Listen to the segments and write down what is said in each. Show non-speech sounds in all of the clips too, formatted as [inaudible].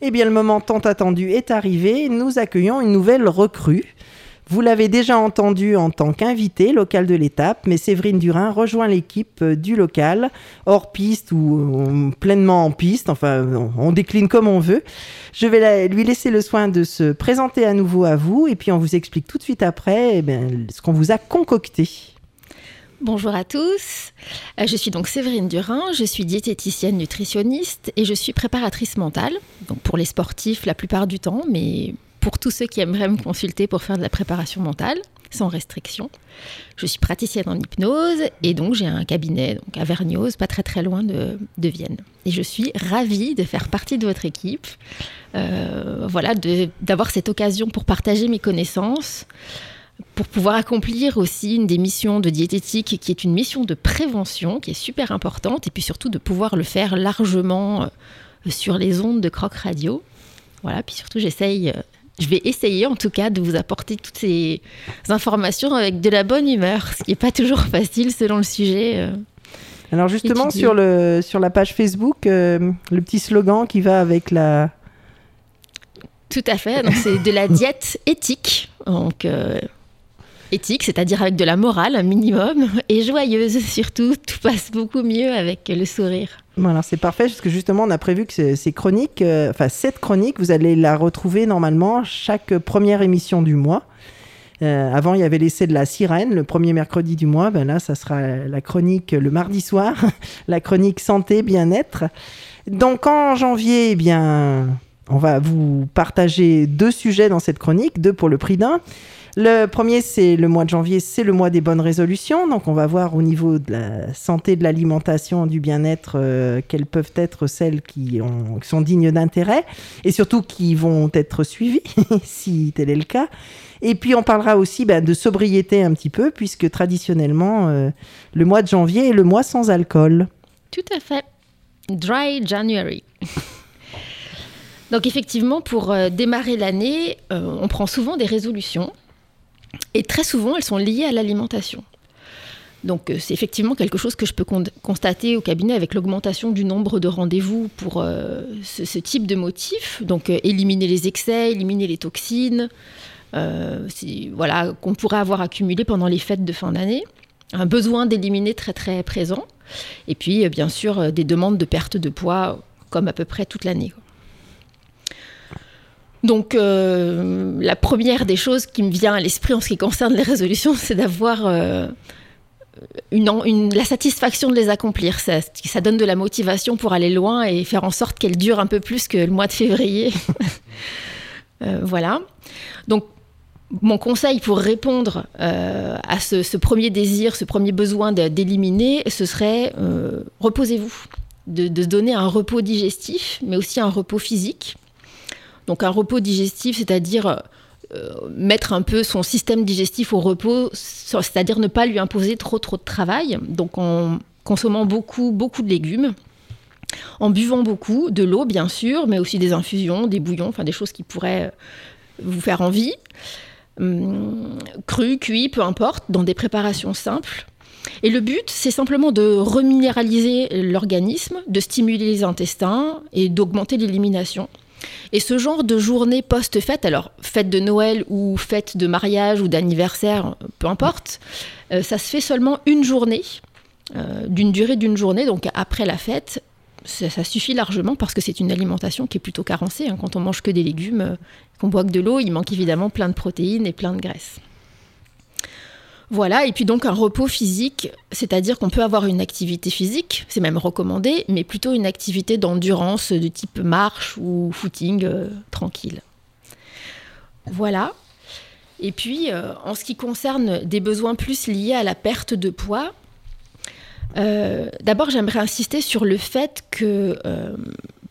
Eh bien, le moment tant attendu est arrivé. Nous accueillons une nouvelle recrue. Vous l'avez déjà entendu en tant qu'invité local de l'étape, mais Séverine Durin rejoint l'équipe euh, du local, hors piste ou euh, pleinement en piste, enfin on décline comme on veut. Je vais lui laisser le soin de se présenter à nouveau à vous et puis on vous explique tout de suite après eh ce qu'on vous a concocté. Bonjour à tous, euh, je suis donc Séverine Durin, je suis diététicienne nutritionniste et je suis préparatrice mentale, donc pour les sportifs la plupart du temps, mais pour tous ceux qui aimeraient me consulter pour faire de la préparation mentale, sans restriction. Je suis praticienne en hypnose et donc j'ai un cabinet à Vergniaud, pas très très loin de, Vienne. Et je suis ravie de faire partie de votre équipe, euh, voilà, d'avoir cette occasion pour partager mes connaissances, pour pouvoir accomplir aussi une des missions de diététique qui est une mission de prévention qui est super importante et puis surtout de pouvoir le faire largement euh, sur les ondes de Croc Radio. Voilà, puis surtout j'essaye, euh, je vais essayer en tout cas de vous apporter toutes ces informations avec de la bonne humeur, ce qui n'est pas toujours [laughs] facile selon le sujet. Euh, Alors justement sur, le, sur la page Facebook, le petit slogan qui va avec la... Tout à fait, donc c'est de la diète éthique. Donc éthique, c'est-à-dire avec de la morale, un minimum, [laughs] et joyeuse [laughs] surtout. Tout passe beaucoup mieux avec le sourire. Bon, alors c'est parfait, parce que justement, on a prévu que ces chroniques, euh, enfin cette chronique, vous allez la retrouver normalement chaque première émission du mois. Euh, avant, il y avait l'essai de la sirène, le premier mercredi du mois. Ben là, ça sera la chronique le mardi soir, [laughs] la chronique santé, bien-être. Donc en janvier, eh bien, on va vous partager deux sujets dans cette chronique, deux pour le prix d'un. Le premier, c'est le mois de janvier, c'est le mois des bonnes résolutions. Donc, on va voir au niveau de la santé, de l'alimentation, du bien-être, euh, quelles peuvent être celles qui, sont dignes d'intérêt et surtout qui vont être suivies, [laughs] si tel est le cas. Et puis, on parlera aussi ben, de sobriété un petit peu, puisque traditionnellement, euh, le mois de janvier est le mois sans alcool. Tout à fait. Dry January. [laughs] Donc effectivement, pour euh, démarrer l'année, on prend souvent des résolutions. Et très souvent, elles sont liées à l'alimentation. Donc euh, c'est effectivement quelque chose que je peux constater au cabinet avec l'augmentation du nombre de rendez-vous pour euh, ce, type de motif. Donc euh, éliminer les excès, éliminer les toxines, voilà, qu'on pourrait avoir accumulé pendant les fêtes de fin d'année. Un besoin d'éliminer très très présent. Et puis bien sûr des demandes de perte de poids comme à peu près toute l'année. Donc, euh, la première des choses qui me vient à l'esprit en ce qui concerne les résolutions, c'est d'avoir euh, la satisfaction de les accomplir. Ça, donne de la motivation pour aller loin et faire en sorte qu'elles durent un peu plus que le mois de février. [laughs] Euh, voilà. Donc, mon conseil pour répondre à ce, premier désir, ce premier besoin d'éliminer, ce serait reposez-vous, de, de donner un repos digestif, mais aussi un repos physique. Donc un repos digestif, c'est-à-dire euh, mettre un peu son système digestif au repos, c'est-à-dire ne pas lui imposer trop trop de travail. Donc en consommant beaucoup beaucoup de légumes, en buvant beaucoup de l'eau bien sûr, mais aussi des infusions, des bouillons, enfin des choses qui pourraient euh, vous faire envie, hum, cru, cuit, peu importe, dans des préparations simples. Et le but, c'est simplement de reminéraliser l'organisme, de stimuler les intestins et d'augmenter l'élimination. Et ce genre de journée post-fête, alors fête de Noël ou fête de mariage ou d'anniversaire, peu importe, euh, ça se fait seulement une journée, euh, d'une durée d'une journée, donc après la fête. Ça, suffit largement parce que c'est une alimentation qui est plutôt carencée. Hein. Quand on mange que des légumes, euh, qu'on boit que de l'eau, il manque évidemment plein de protéines et plein de graisses. Voilà, et puis donc un repos physique, c'est-à-dire qu'on peut avoir une activité physique, c'est même recommandé, mais plutôt une activité d'endurance de type marche ou footing euh, tranquille. Voilà. Et puis, euh, en ce qui concerne des besoins plus liés à la perte de poids, euh, d'abord j'aimerais insister sur le fait que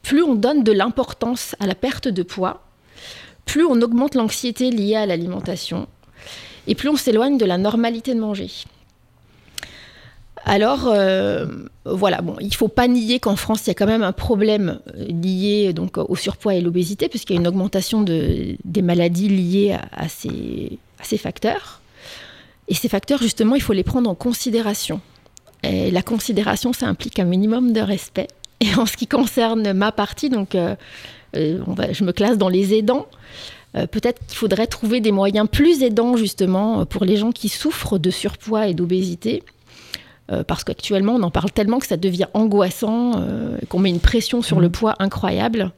plus on donne de l'importance à la perte de poids, plus on augmente l'anxiété liée à l'alimentation et plus on s'éloigne de la normalité de manger. Alors, euh, voilà, bon, il ne faut pas nier qu'en France, il y a quand même un problème euh, lié donc, au surpoids et l'obésité, puisqu'il y a une augmentation de, des maladies liées à, ces, facteurs. Et ces facteurs, justement, il faut les prendre en considération. Et la considération, ça implique un minimum de respect. Et en ce qui concerne ma partie, donc je me classe dans les aidants. Peut-être qu'il faudrait trouver des moyens plus aidants justement pour les gens qui souffrent de surpoids et d'obésité. parce qu'actuellement, on en parle tellement que ça devient angoissant, qu'on met une pression sur le mmh. poids incroyable.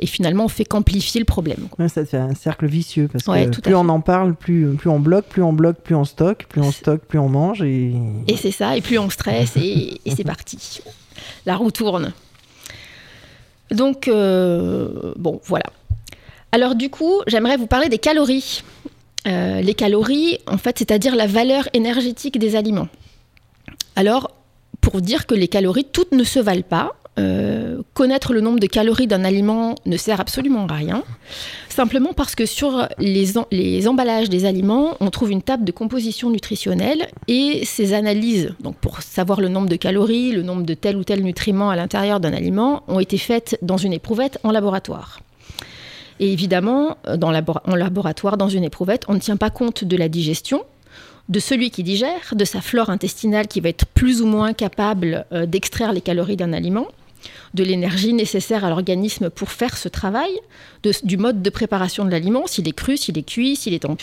Et finalement, on fait qu'amplifier le problème. ça fait un cercle vicieux parce que plus on en parle, plus, plus on bloque, plus on bloque, plus on stocke, plus on stocke, plus on mange. Et, et c'est ça, et plus on stresse, et, [laughs] c'est parti. La roue tourne. Donc, euh, bon, voilà. Alors du coup, j'aimerais vous parler des calories. Euh, les calories, en fait, c'est-à-dire la valeur énergétique des aliments. Alors, pour dire que les calories, toutes ne se valent pas, euh, connaître le nombre de calories d'un aliment ne sert absolument à rien, simplement parce que sur les, emballages des aliments, on trouve une table de composition nutritionnelle et ces analyses, donc pour savoir le nombre de calories, le nombre de tel ou tel nutriment à l'intérieur d'un aliment, ont été faites dans une éprouvette en laboratoire. Et évidemment, dans en laboratoire, dans une éprouvette, on ne tient pas compte de la digestion, de celui qui digère, de sa flore intestinale qui va être plus ou moins capable euh, d'extraire les calories d'un aliment, de l'énergie nécessaire à l'organisme pour faire ce travail, du mode de préparation de l'aliment, s'il est cru, s'il est cuit, s'il est en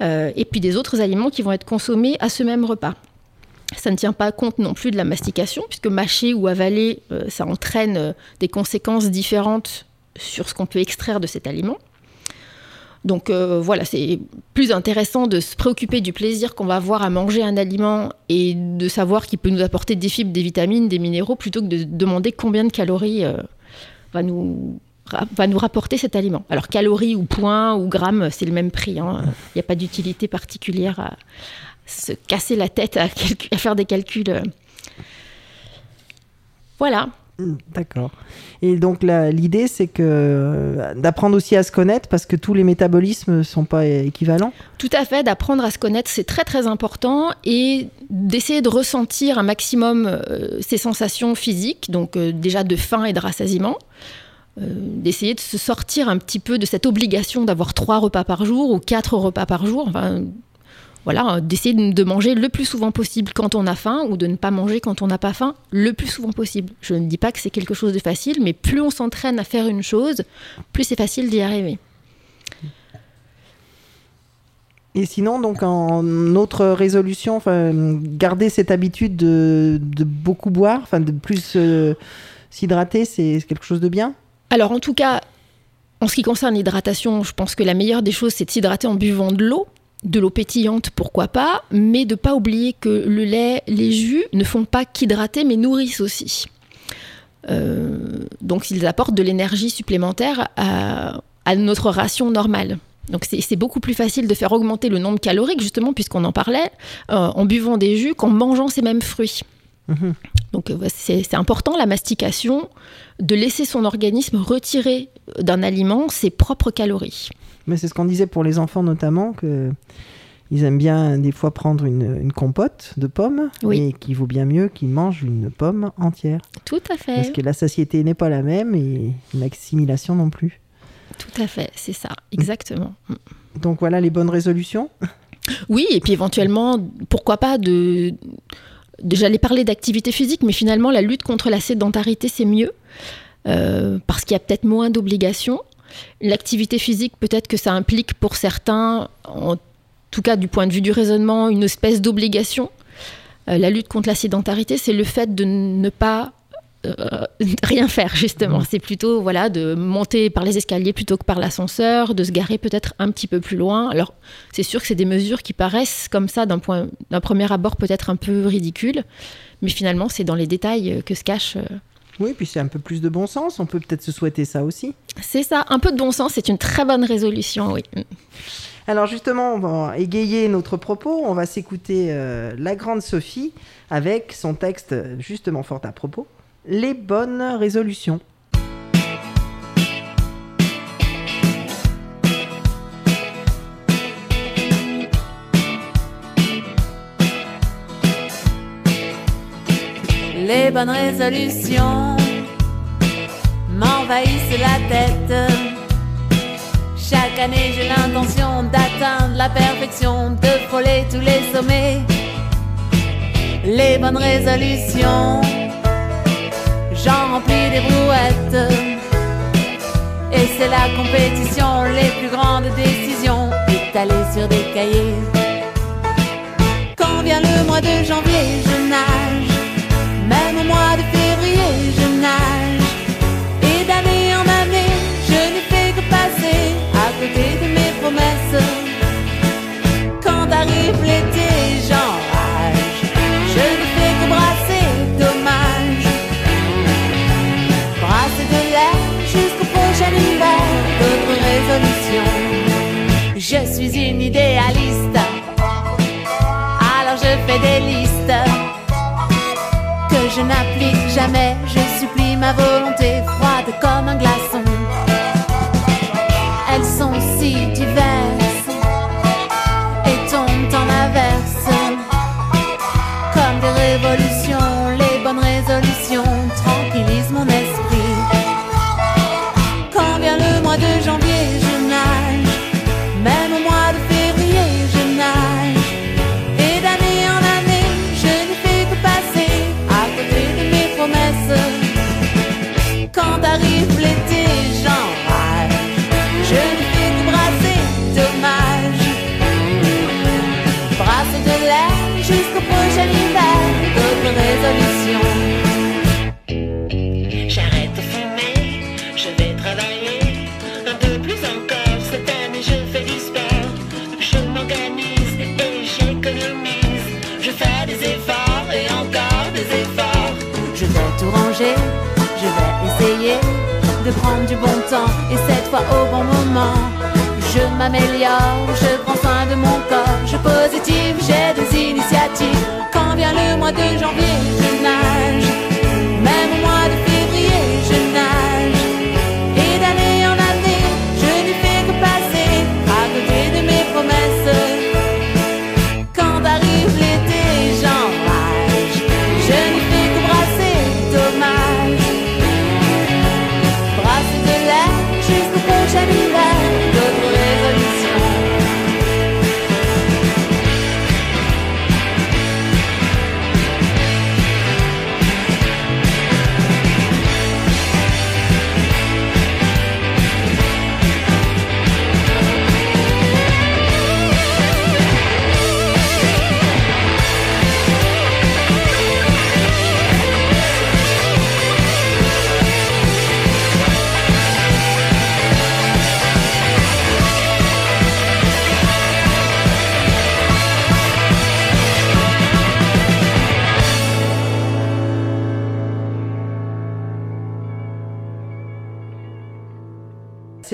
euh, et puis des autres aliments qui vont être consommés à ce même repas. Ça ne tient pas compte non plus de la mastication, puisque mâcher ou avaler, euh, ça entraîne euh, des conséquences différentes sur ce qu'on peut extraire de cet aliment. Donc euh, voilà, c'est plus intéressant de se préoccuper du plaisir qu'on va avoir à manger un aliment et de savoir qu'il peut nous apporter des fibres, des vitamines, des minéraux, plutôt que de demander combien de calories euh, va, nous, rapporter cet aliment. Alors calories ou points ou grammes, c'est le même prix. Hein. Il n'y a pas d'utilité particulière à se casser la tête à, [laughs] à faire des calculs. Voilà. Hmm, d'accord. Et donc l'idée, c'est que euh, d'apprendre aussi à se connaître parce que tous les métabolismes ne sont pas équivalents. Tout à fait, d'apprendre à se connaître, c'est très très important et d'essayer de ressentir un maximum euh, ces sensations physiques, donc euh, déjà de faim et de rassasiement. d'essayer de se sortir un petit peu de cette obligation d'avoir trois repas par jour ou quatre repas par jour. Enfin, voilà, d'essayer de manger le plus souvent possible quand on a faim ou de ne pas manger quand on n'a pas faim le plus souvent possible. Je ne dis pas que c'est quelque chose de facile, mais plus on s'entraîne à faire une chose, plus c'est facile d'y arriver. Et sinon, donc en autre résolution, garder cette habitude de, beaucoup boire, enfin de plus euh, s'hydrater, c'est quelque chose de bien? Alors en tout cas, en ce qui concerne l'hydratation, je pense que la meilleure des choses, c'est de s'hydrater en buvant de l'eau de l'eau pétillante, pourquoi pas, mais de pas oublier que le lait, les jus ne font pas qu'hydrater, mais nourrissent aussi. Euh, donc ils apportent de l'énergie supplémentaire à, notre ration normale. Donc c'est beaucoup plus facile de faire augmenter le nombre calorique, justement, puisqu'on en parlait, euh, en buvant des jus qu'en mangeant ces mêmes fruits. Mhm. Donc euh, c'est important la mastication, de laisser son organisme retirer d'un aliment ses propres calories. Mais c'est ce qu'on disait pour les enfants notamment, que ils aiment bien des fois prendre une, compote de pommes, et qu'il vaut bien mieux qu'ils mangent une pomme entière. Tout à fait. Parce que la satiété n'est pas la même et l'assimilation non plus. Tout à fait, c'est ça, exactement. Donc voilà les bonnes résolutions. Oui, et puis éventuellement, pourquoi pas de... J'allais parler d'activité physique, mais finalement, la lutte contre la sédentarité, c'est mieux. Euh, parce qu'il y a peut-être moins d'obligations. L'activité physique, peut-être que ça implique pour certains, en tout cas du point de vue du raisonnement, une espèce d'obligation. Euh, la lutte contre la sédentarité, c'est le fait de ne pas euh, [laughs] rien faire justement. C'est plutôt voilà de monter par les escaliers plutôt que par l'ascenseur, de se garer peut-être un petit peu plus loin. Alors c'est sûr que c'est des mesures qui paraissent comme ça d'un point d'un premier abord peut-être un peu ridicules, mais finalement c'est dans les détails que se cache oui, puis c'est un peu plus de bon sens. On peut peut-être se souhaiter ça aussi. C'est ça, un peu de bon sens, c'est une très bonne résolution, oui. Alors justement, on va égayer notre propos. On va s'écouter euh, la grande Sophie avec son texte justement fort à propos, les bonnes résolutions. les bonnes résolutions m'envahissent la tête. Chaque année, j'ai l'intention d'atteindre la perfection, de frôler tous les sommets. Les bonnes résolutions, j'en remplis des brouettes. Et c'est la compétition, les plus grandes décisions étalées sur des cahiers. Quand vient le mois de janvier, je nage. Même au mois de février, je nage. Et d'année en année, je ne fais que passer à côté de mes promesses. Quand arrive l'été, suis une idéaliste, alors je fais des listes que je n'applique jamais. Je supplie ma volonté froide comme un glaçon. Bon temps et cette fois au bon moment. Je m'améliore, je prends soin de mon corps, je positive, j'ai des initiatives. Quand vient le mois de janvier, je nage.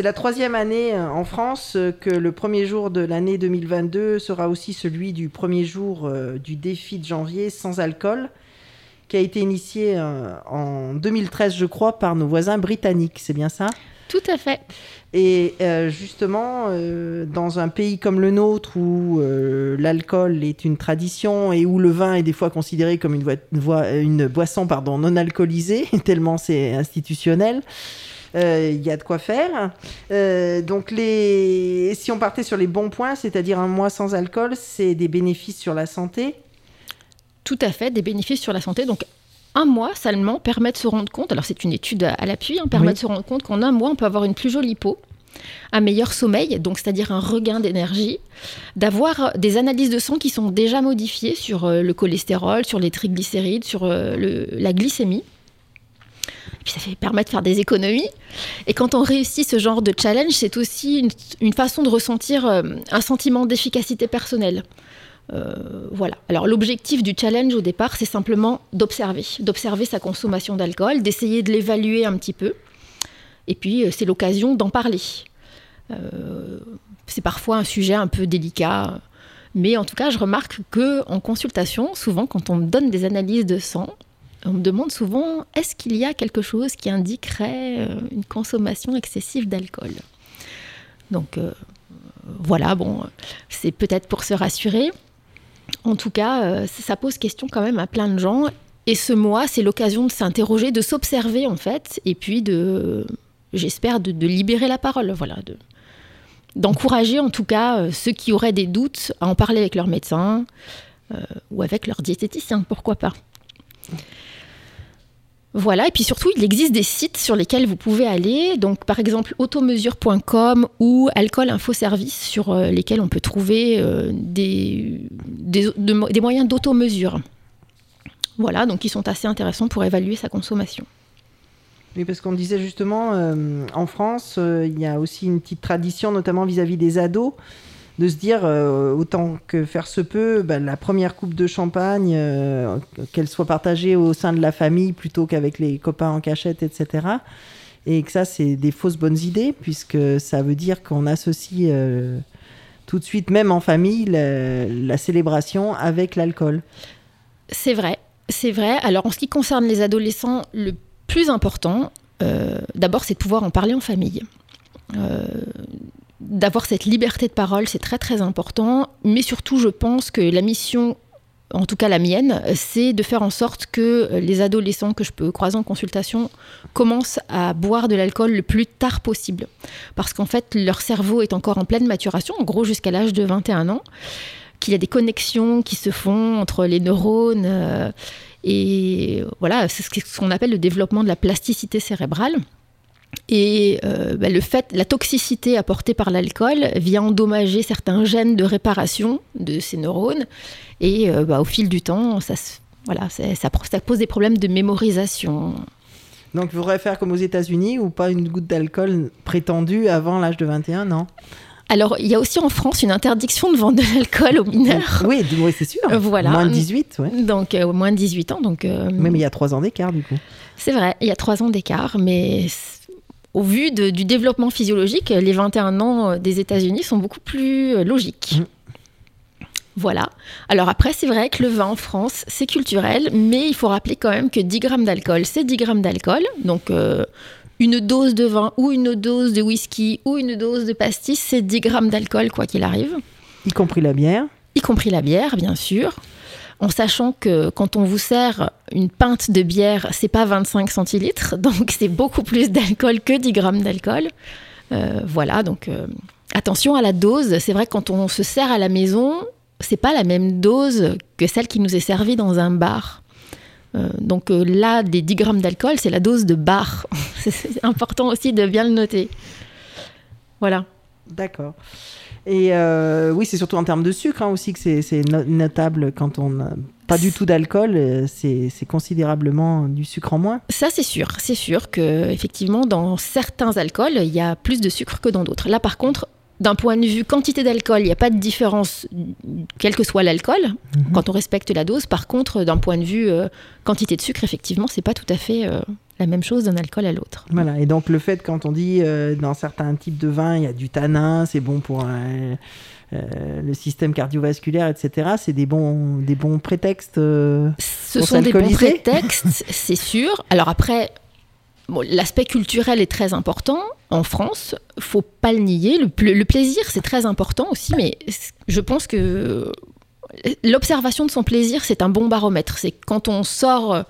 La troisième année euh, en France euh, que le premier jour de l'année 2022 sera aussi celui du premier jour euh, du défi de janvier sans alcool, qui a été initié en 2013, je crois, par nos voisins britanniques. C'est bien ça? Tout à fait. Et justement, dans un pays comme le nôtre où l'alcool est une tradition et où le vin est des fois considéré comme une, boisson pardon, non alcoolisée, [laughs] tellement c'est institutionnel, il y a de quoi faire. Euh, donc, les... si on partait sur les bons points, c'est-à-dire un mois sans alcool, c'est des bénéfices sur la santé. Tout à fait, des bénéfices sur la santé. Donc, un mois seulement permet de se rendre compte, alors c'est une étude à l'appui, hein, permet Oui. de se rendre compte qu'en un mois, on peut avoir une plus jolie peau, un meilleur sommeil, donc c'est-à-dire un regain d'énergie, d'avoir des analyses de sang qui sont déjà modifiées sur euh, le cholestérol, sur les triglycérides, sur euh, le- la glycémie. Puis ça fait, permet de faire des économies. Et quand on réussit ce genre de challenge, c'est aussi une, façon de ressentir euh, un sentiment d'efficacité personnelle. Euh, voilà. Alors l'objectif du challenge au départ, c'est simplement d'observer, d'observer sa consommation d'alcool, d'essayer de l'évaluer un petit peu. Et puis euh, c'est l'occasion d'en parler. C'est parfois un sujet un peu délicat, mais en tout cas, je remarque que en consultation, souvent, quand on donne des analyses de sang, on me demande souvent est-ce qu'il y a quelque chose qui indiquerait euh, une consommation excessive d'alcool? Donc euh, voilà, bon, c'est peut-être pour se rassurer. En tout cas, euh, ça pose question quand même à plein de gens. Et ce mois, c'est l'occasion de s'interroger, de s'observer en fait, et puis de, j'espère, de, libérer la parole. Voilà, de, d'encourager en tout cas ceux qui auraient des doutes à en parler avec leur médecin ou avec leur diététicien, pourquoi pas. Voilà, et puis surtout, il existe des sites sur lesquels vous pouvez aller, donc par exemple automesure.com ou Alcool Info Service, sur euh, lesquels on peut trouver euh, des, des, de- des moyens d'automesure. Voilà, donc qui sont assez intéressants pour évaluer sa consommation. Oui, parce qu'on disait justement, euh, en France, il y a aussi une petite tradition, notamment vis-à-vis des ados, de se dire, euh, autant que faire se peut, bah, la première coupe de champagne, euh, qu'elle soit partagée au sein de la famille plutôt qu'avec les copains en cachette, etc. Et que ça, c'est des fausses bonnes idées, puisque ça veut dire qu'on associe euh, tout de suite, même en famille, la, la célébration avec l'alcool. C'est vrai, c'est vrai. Alors en ce qui concerne les adolescents, le plus important, d'abord, c'est de pouvoir en parler en famille. Euh, D'avoir cette liberté de parole, c'est très très important. Mais surtout, je pense que la mission, en tout cas la mienne, c'est de faire en sorte que les adolescents que je peux croiser en consultation commencent à boire de l'alcool le plus tard possible. Parce qu'en fait, leur cerveau est encore en pleine maturation, en gros jusqu'à l'âge de 21 ans qu'il y a des connexions qui se font entre les neurones. euh, et voilà, c'est ce qu'on appelle le développement de la plasticité cérébrale. Et euh, bah, le fait, la toxicité apportée par l'alcool vient endommager certains gènes de réparation de ces neurones. Et euh, bah, au fil du temps, ça, se- voilà, ça, ça pose des problèmes de mémorisation. Donc, il faudrait faire comme aux États-Unis, ou pas une goutte d'alcool prétendue avant l'âge de 21, non Alors, il y a aussi en France une interdiction de vendre de l'alcool aux mineurs. Oui, c'est sûr. Voilà. Moins de 18, ouais. Donc, euh, au moins de 18 ans. Donc, euh, Oui, mais il y a trois ans d'écart, du coup. C'est vrai, il y a trois ans d'écart, mais au vu de- du développement physiologique, les 21 ans euh, des États-Unis sont beaucoup plus euh, logiques. Mhm. Voilà. Alors après, c'est vrai que le vin en France, c'est culturel, mais il faut rappeler quand même que 10 grammes d'alcool, c'est 10 grammes d'alcool. Donc euh, une dose de vin ou une dose de whisky ou une dose de pastis, c'est 10 grammes d'alcool, quoi qu'il arrive Y compris la bière. y compris la bière, bien sûr, en sachant que quand on vous sert une pinte de bière, c'est pas 25 centilitres, [laughs] donc c'est beaucoup plus d'alcool que 10 grammes d'alcool. Euh, voilà, donc euh, attention à la dose. C'est vrai que quand on se sert à la maison, c'est pas la même dose que celle qui nous est servie dans un bar. Euh, donc là, des 10 grammes d'alcool, c'est la dose de bar. [laughs] c'est important aussi de bien le noter. Voilà. D'accord. Et euh, oui, c'est surtout en termes de sucre hein, aussi que c'est c'est no- notable quand on n'a pas du tout d'alcool, euh, c'est considérablement du sucre en moins. Ça, c'est sûr. C'est sûr que effectivement, dans certains alcools, il y a plus de sucre que dans d'autres. Là, par contre, d'un point de vue quantité d'alcool, il n'y a pas de différence, quel que soit l'alcool, quand on respecte la dose. Par contre, d'un point de vue euh, quantité de sucre, effectivement, c'est pas tout à fait euh, la même chose d'un alcool à l'autre. Voilà. Et donc le fait quand on dit euh, dans certains types de vins, il y a du tanin, c'est bon pour euh, euh, le système cardiovasculaire, etc. C'est des bons, des bons prétextes. euh, Ce Pour sont des bons prétextes, [laughs] c'est sûr. Alors après, bon, l'aspect culturel est très important en France. Faut pas le nier. Le, pla- le plaisir, c'est très important aussi, mais je pense que l'observation de son plaisir, c'est un bon baromètre. C'est quand on sort.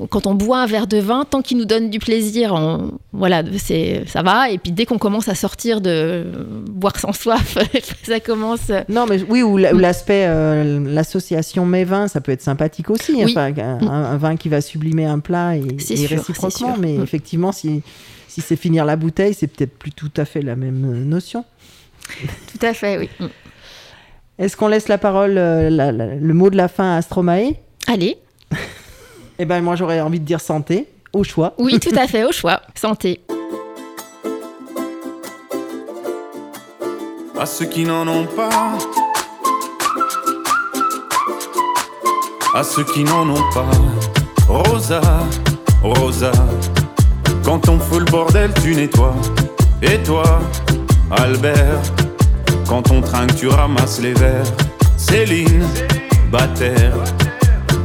Euh, Quand on boit un verre de vin, tant qu'il nous donne du plaisir, on- voilà, c'est ça va. Et puis dès qu'on commence à sortir de boire sans soif, [laughs] ça commence. Non, mais oui, ou la- ou l'aspect, euh, l'association mets-vin, ça peut être sympathique aussi. Oui. Enfin, un, un vin qui va sublimer un plat et, sûr, réciproquement. Mais Mm. effectivement, si, si c'est finir la bouteille, c'est peut-être plus tout à fait la même euh, notion. Tout à fait, oui. Mm. Est-ce qu'on laisse la parole, euh, la- la- le mot de la fin à Stromae? Allez, Eh ben, moi, j'aurais envie de dire santé, au choix. oui, tout à fait, au choix. Santé. à ceux qui n'en ont pas, à ceux qui n'en ont pas. Rosa, Rosa, quand on fout le bordel, tu nettoies. Et toi, Albert, quand on trinque, tu ramasses les verres. Céline, Bataire,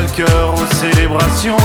Le cœur aux célébrations.